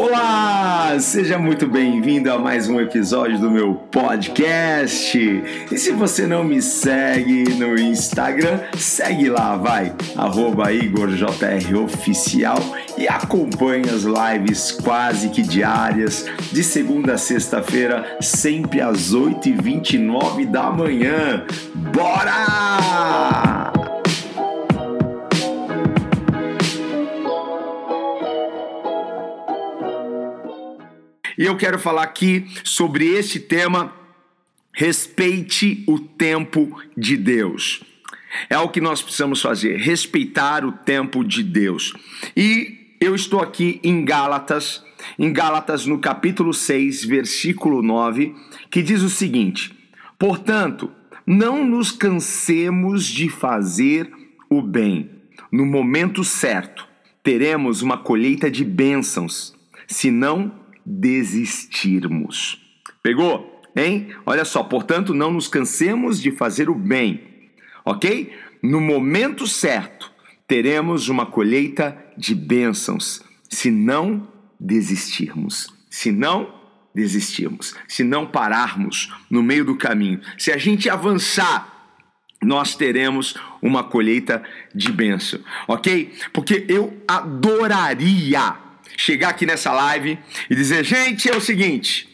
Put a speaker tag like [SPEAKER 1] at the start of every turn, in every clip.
[SPEAKER 1] Olá, seja muito bem-vindo a mais um episódio do meu podcast. E se você não me segue no Instagram, segue lá, vai, IgorJROficial e acompanhe as lives quase que diárias, de segunda a sexta-feira, sempre às 8h29 da manhã. Bora! Eu quero falar aqui sobre esse tema: respeite o tempo de Deus. É o que nós precisamos fazer, respeitar o tempo de Deus. E eu estou aqui em Gálatas, em Gálatas no capítulo 6, versículo 9, que diz o seguinte: Portanto, não nos cansemos de fazer o bem. No momento certo, teremos uma colheita de bênçãos, se não desistirmos. Pegou? Hein? Olha só, portanto, não nos cansemos de fazer o bem, ok? No momento certo, teremos uma colheita de bênçãos, se não desistirmos. Se não desistirmos, se não pararmos no meio do caminho, se a gente avançar, nós teremos uma colheita de bênção, ok? Porque eu adoraria chegar aqui nessa live e dizer: gente, é o seguinte,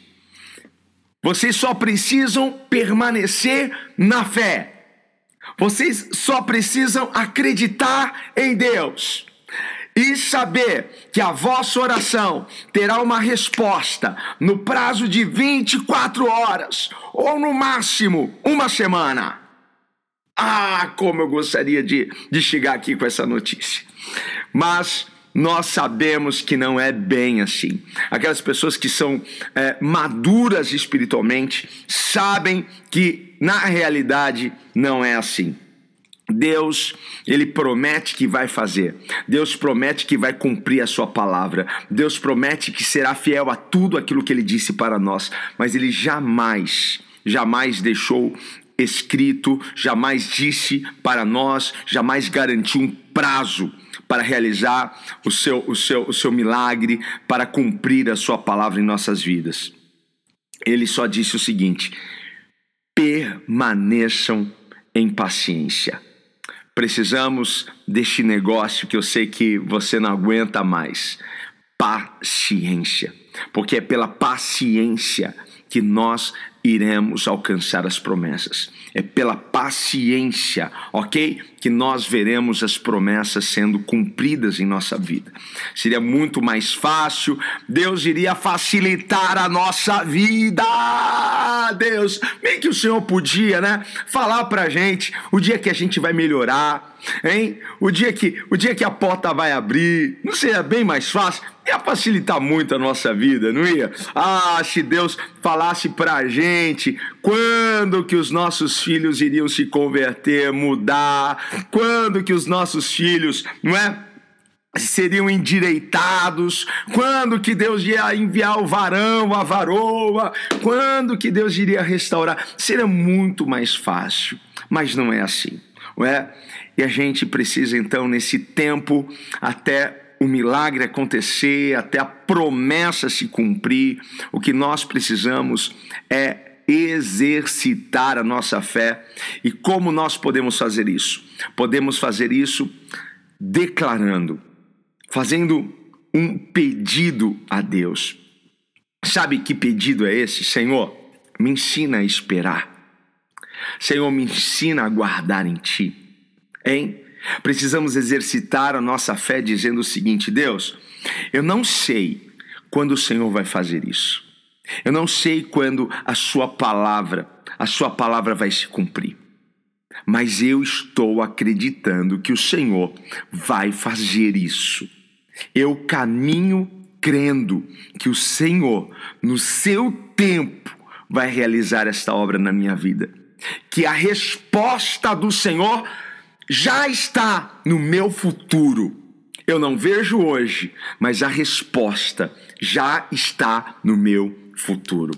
[SPEAKER 1] vocês só precisam permanecer na fé, vocês só precisam acreditar em Deus e saber que a vossa oração terá uma resposta no prazo de 24 horas ou no máximo uma semana. Ah, como eu gostaria de, de chegar aqui com essa notícia. Mas nós sabemos que não é bem assim. Aquelas pessoas que são é, maduras espiritualmente sabem que na realidade não é assim. Deus, ele promete que vai fazer. Deus promete que vai cumprir a sua palavra. Deus promete que será fiel a tudo aquilo que ele disse para nós, mas ele jamais, jamais deixou escrito, jamais disse para nós, jamais garantiu um prazo para realizar o seu, o seu, o seu milagre, para cumprir a sua palavra em nossas vidas. Ele só disse o seguinte: permaneçam em paciência. Precisamos deste negócio que eu sei que você não aguenta mais. Paciência. Porque é pela paciência que nós iremos alcançar as promessas. É pela paciência, ok? Que nós veremos as promessas sendo cumpridas em nossa vida. Seria muito mais fácil, Deus iria facilitar a nossa vida. Deus, bem que o Senhor podia, né? Falar pra gente o dia que a gente vai melhorar, hein? O dia que, o dia que a porta vai abrir, não seria bem mais fácil? Ia facilitar muito a nossa vida, não ia? Ah, se Deus falasse pra gente quando que os nossos filhos iriam se converter, mudar, quando que os nossos filhos, não é? seriam endireitados, quando que Deus ia enviar o varão, a varoa, quando que Deus iria restaurar, seria muito mais fácil, mas não é assim, não é? E a gente precisa então nesse tempo até o milagre acontecer, até a promessa se cumprir, o que nós precisamos é exercitar a nossa fé. E como nós podemos fazer isso? Podemos fazer isso declarando, fazendo um pedido a Deus. Sabe que pedido é esse? Senhor, me ensina a esperar. Senhor, me ensina a guardar em ti. Hein? Precisamos exercitar a nossa fé dizendo o seguinte: Deus, eu não sei quando o Senhor vai fazer isso. Eu não sei quando a sua palavra, a sua palavra vai se cumprir. Mas eu estou acreditando que o Senhor vai fazer isso. Eu caminho crendo que o Senhor, no seu tempo, vai realizar esta obra na minha vida. Que a resposta do Senhor já está no meu futuro. Eu não vejo hoje, mas a resposta já está no meu futuro.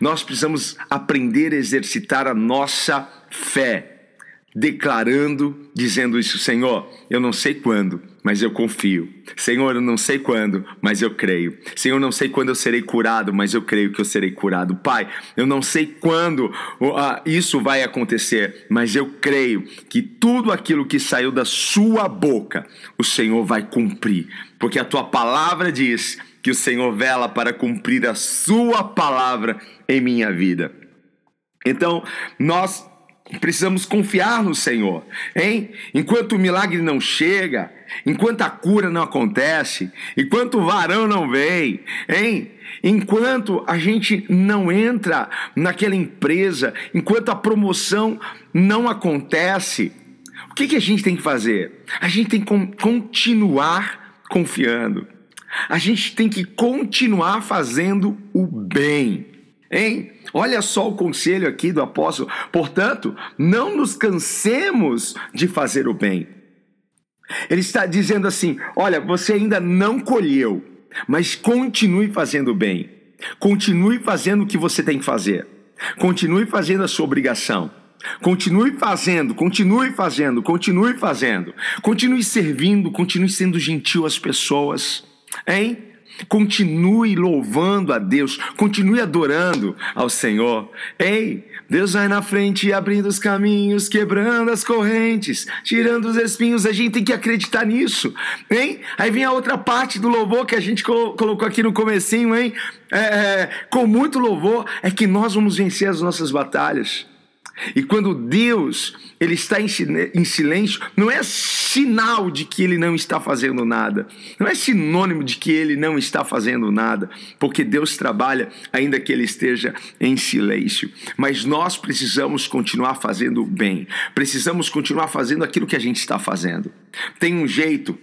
[SPEAKER 1] Nós precisamos aprender a exercitar a nossa fé, declarando, dizendo isso, Senhor, eu não sei quando, mas eu confio. Senhor, eu não sei quando, mas eu creio. Senhor, eu não sei quando eu serei curado, mas eu creio que eu serei curado. Pai, eu não sei quando isso vai acontecer, mas eu creio que tudo aquilo que saiu da sua boca, o Senhor vai cumprir, porque a tua palavra diz que o Senhor vela para cumprir a sua palavra em minha vida. Então, nós Precisamos confiar no Senhor, hein? Enquanto o milagre não chega, enquanto a cura não acontece, enquanto o varão não vem, hein? Enquanto a gente não entra naquela empresa, enquanto a promoção não acontece, o que, que a gente tem que fazer? A gente tem que continuar confiando. A gente tem que continuar fazendo o bem, hein? Olha só o conselho aqui do apóstolo. Portanto, não nos cansemos de fazer o bem. Ele está dizendo assim: olha, você ainda não colheu, mas continue fazendo o bem. Continue fazendo o que você tem que fazer. Continue fazendo a sua obrigação. Continue fazendo, continue fazendo, continue fazendo. Continue servindo, continue sendo gentil às pessoas. Hein? Continue louvando a Deus, continue adorando ao Senhor. Ei, Deus vai na frente abrindo os caminhos, quebrando as correntes, tirando os espinhos. A gente tem que acreditar nisso, hein? Aí vem a outra parte do louvor que a gente colocou aqui no comecinho, hein? É, é, com muito louvor é que nós vamos vencer as nossas batalhas. E quando Deus ele está em silêncio, não é sinal de que ele não está fazendo nada, não é sinônimo de que ele não está fazendo nada, porque Deus trabalha ainda que ele esteja em silêncio. Mas nós precisamos continuar fazendo bem, precisamos continuar fazendo aquilo que a gente está fazendo. Tem um jeito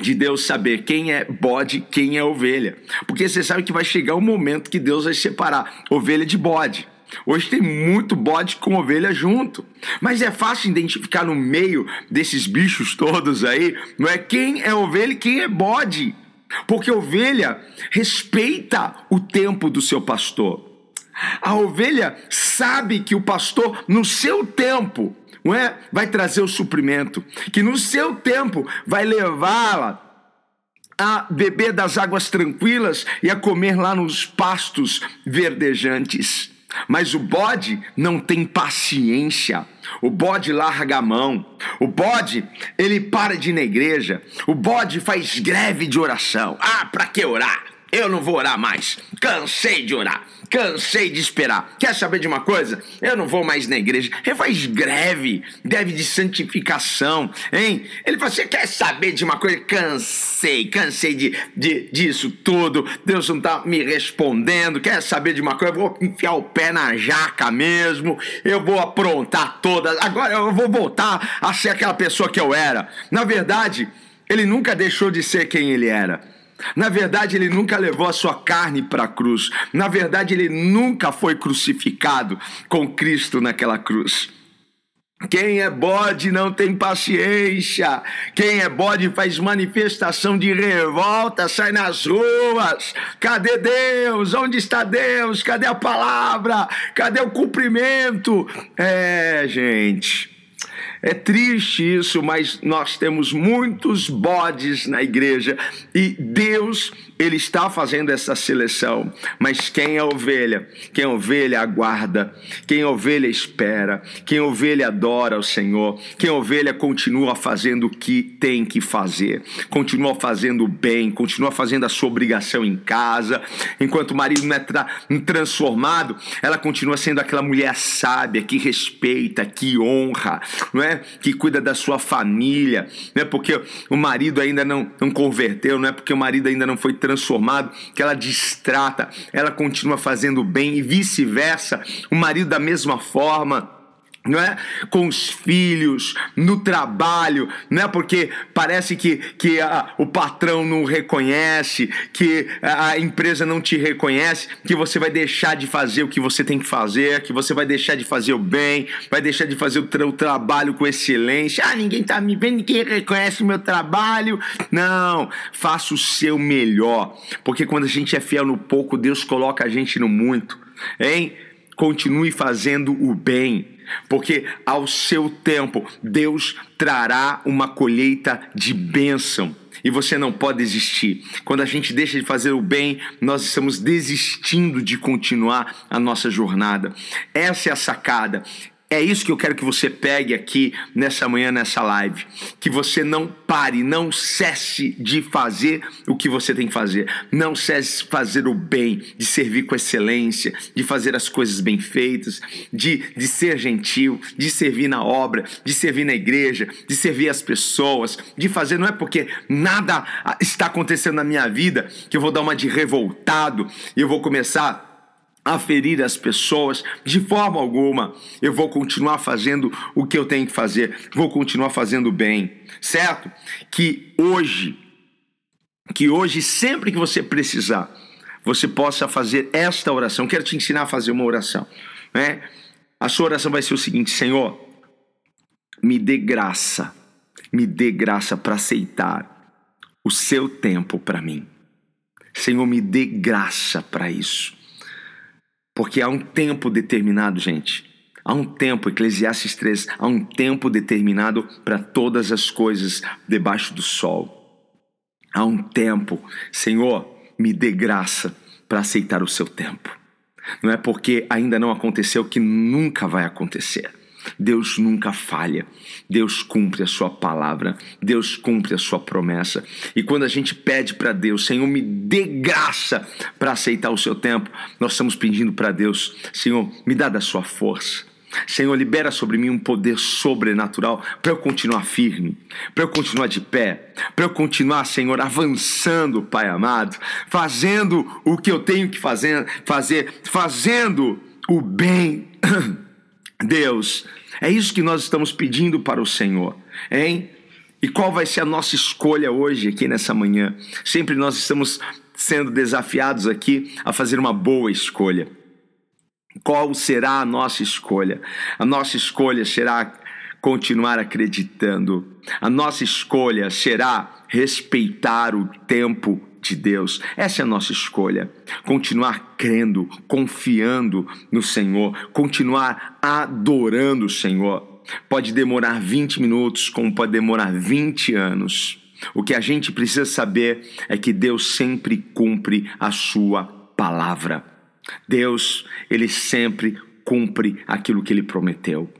[SPEAKER 1] de Deus saber quem é bode, quem é ovelha, porque você sabe que vai chegar um momento que Deus vai separar ovelha de bode. Hoje tem muito bode com ovelha junto. Mas é fácil identificar no meio desses bichos todos aí, não é quem é ovelha e quem é bode. Porque ovelha respeita o tempo do seu pastor. A ovelha sabe que o pastor, no seu tempo, não é, vai trazer o suprimento, que no seu tempo vai levá-la a beber das águas tranquilas e a comer lá nos pastos verdejantes. Mas o bode não tem paciência. O bode larga a mão. O bode, ele para de ir na igreja. O bode faz greve de oração. Ah, para que orar? Eu não vou orar mais. Cansei de orar. Cansei de esperar. Quer saber de uma coisa? Eu não vou mais na igreja. Ele faz greve, greve de santificação, hein? Ele fala: Você quer saber de uma coisa? Cansei, cansei de, de, disso tudo. Deus não tá me respondendo. Quer saber de uma coisa? Eu vou enfiar o pé na jaca mesmo. Eu vou aprontar todas. Agora eu vou voltar a ser aquela pessoa que eu era. Na verdade, ele nunca deixou de ser quem ele era. Na verdade, ele nunca levou a sua carne para a cruz. Na verdade, ele nunca foi crucificado com Cristo naquela cruz. Quem é bode não tem paciência. Quem é bode faz manifestação de revolta, sai nas ruas. Cadê Deus? Onde está Deus? Cadê a palavra? Cadê o cumprimento? É, gente. É triste isso, mas nós temos muitos bodes na igreja e Deus ele está fazendo essa seleção, mas quem é ovelha? Quem é ovelha aguarda, quem é ovelha espera, quem é ovelha adora o Senhor, quem é ovelha continua fazendo o que tem que fazer, continua fazendo o bem, continua fazendo a sua obrigação em casa, enquanto o marido não é tra transformado, ela continua sendo aquela mulher sábia que respeita, que honra, não é? Que cuida da sua família, não é porque o marido ainda não, não converteu, não é porque o marido ainda não foi transformado, que ela distrata, ela continua fazendo bem e vice-versa, o marido da mesma forma não é? Com os filhos, no trabalho, não é? Porque parece que, que a, o patrão não reconhece, que a empresa não te reconhece, que você vai deixar de fazer o que você tem que fazer, que você vai deixar de fazer o bem, vai deixar de fazer o, tra o trabalho com excelência. Ah, ninguém tá me vendo, ninguém reconhece o meu trabalho. Não, faça o seu melhor, porque quando a gente é fiel no pouco, Deus coloca a gente no muito, hein? Continue fazendo o bem porque ao seu tempo Deus trará uma colheita de bênção. E você não pode desistir. Quando a gente deixa de fazer o bem, nós estamos desistindo de continuar a nossa jornada. Essa é a sacada. É isso que eu quero que você pegue aqui nessa manhã, nessa live. Que você não pare, não cesse de fazer o que você tem que fazer. Não cesse de fazer o bem, de servir com excelência, de fazer as coisas bem feitas, de, de ser gentil, de servir na obra, de servir na igreja, de servir as pessoas, de fazer. Não é porque nada está acontecendo na minha vida que eu vou dar uma de revoltado e eu vou começar a ferir as pessoas de forma alguma. Eu vou continuar fazendo o que eu tenho que fazer, vou continuar fazendo bem, certo? Que hoje, que hoje, sempre que você precisar, você possa fazer esta oração. Quero te ensinar a fazer uma oração, né? A sua oração vai ser o seguinte: Senhor, me dê graça, me dê graça para aceitar o seu tempo para mim. Senhor, me dê graça para isso. Porque há um tempo determinado, gente. Há um tempo, Eclesiastes 3, há um tempo determinado para todas as coisas debaixo do sol. Há um tempo, Senhor, me dê graça para aceitar o seu tempo. Não é porque ainda não aconteceu que nunca vai acontecer. Deus nunca falha. Deus cumpre a sua palavra. Deus cumpre a sua promessa. E quando a gente pede para Deus, Senhor, me dê graça para aceitar o seu tempo, nós estamos pedindo para Deus, Senhor, me dá da sua força. Senhor, libera sobre mim um poder sobrenatural para eu continuar firme, para eu continuar de pé, para eu continuar, Senhor, avançando, Pai amado, fazendo o que eu tenho que fazer, fazer fazendo o bem. Deus, é isso que nós estamos pedindo para o Senhor, hein? E qual vai ser a nossa escolha hoje, aqui nessa manhã? Sempre nós estamos sendo desafiados aqui a fazer uma boa escolha. Qual será a nossa escolha? A nossa escolha será continuar acreditando. A nossa escolha será respeitar o tempo de Deus. Essa é a nossa escolha. Continuar crendo, confiando no Senhor, continuar adorando o Senhor. Pode demorar 20 minutos, como pode demorar 20 anos. O que a gente precisa saber é que Deus sempre cumpre a sua palavra. Deus, ele sempre cumpre aquilo que ele prometeu.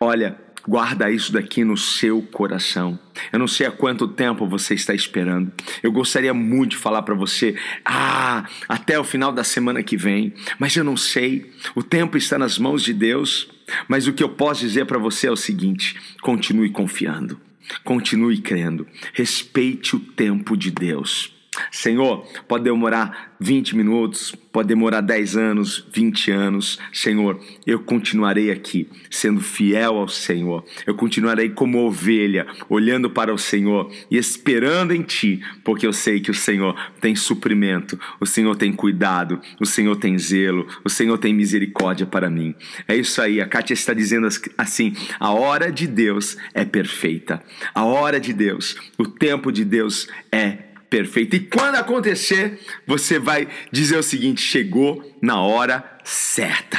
[SPEAKER 1] Olha, Guarda isso daqui no seu coração. Eu não sei há quanto tempo você está esperando. Eu gostaria muito de falar para você, ah, até o final da semana que vem, mas eu não sei. O tempo está nas mãos de Deus. Mas o que eu posso dizer para você é o seguinte: continue confiando, continue crendo, respeite o tempo de Deus. Senhor, pode demorar 20 minutos, pode demorar 10 anos, 20 anos. Senhor, eu continuarei aqui, sendo fiel ao Senhor. Eu continuarei como ovelha, olhando para o Senhor e esperando em Ti, porque eu sei que o Senhor tem suprimento, o Senhor tem cuidado, o Senhor tem zelo, o Senhor tem misericórdia para mim. É isso aí, a Kátia está dizendo assim: a hora de Deus é perfeita, a hora de Deus, o tempo de Deus é perfeito perfeito. E quando acontecer, você vai dizer o seguinte: chegou na hora certa.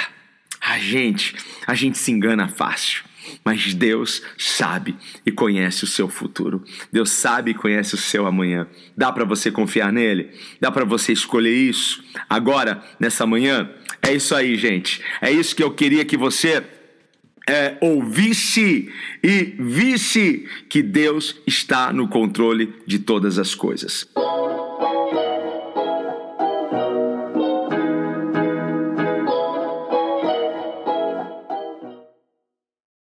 [SPEAKER 1] A gente, a gente se engana fácil. Mas Deus sabe e conhece o seu futuro. Deus sabe e conhece o seu amanhã. Dá para você confiar nele? Dá para você escolher isso? Agora, nessa manhã, é isso aí, gente. É isso que eu queria que você é, ouvisse e visse que Deus está no controle de todas as coisas.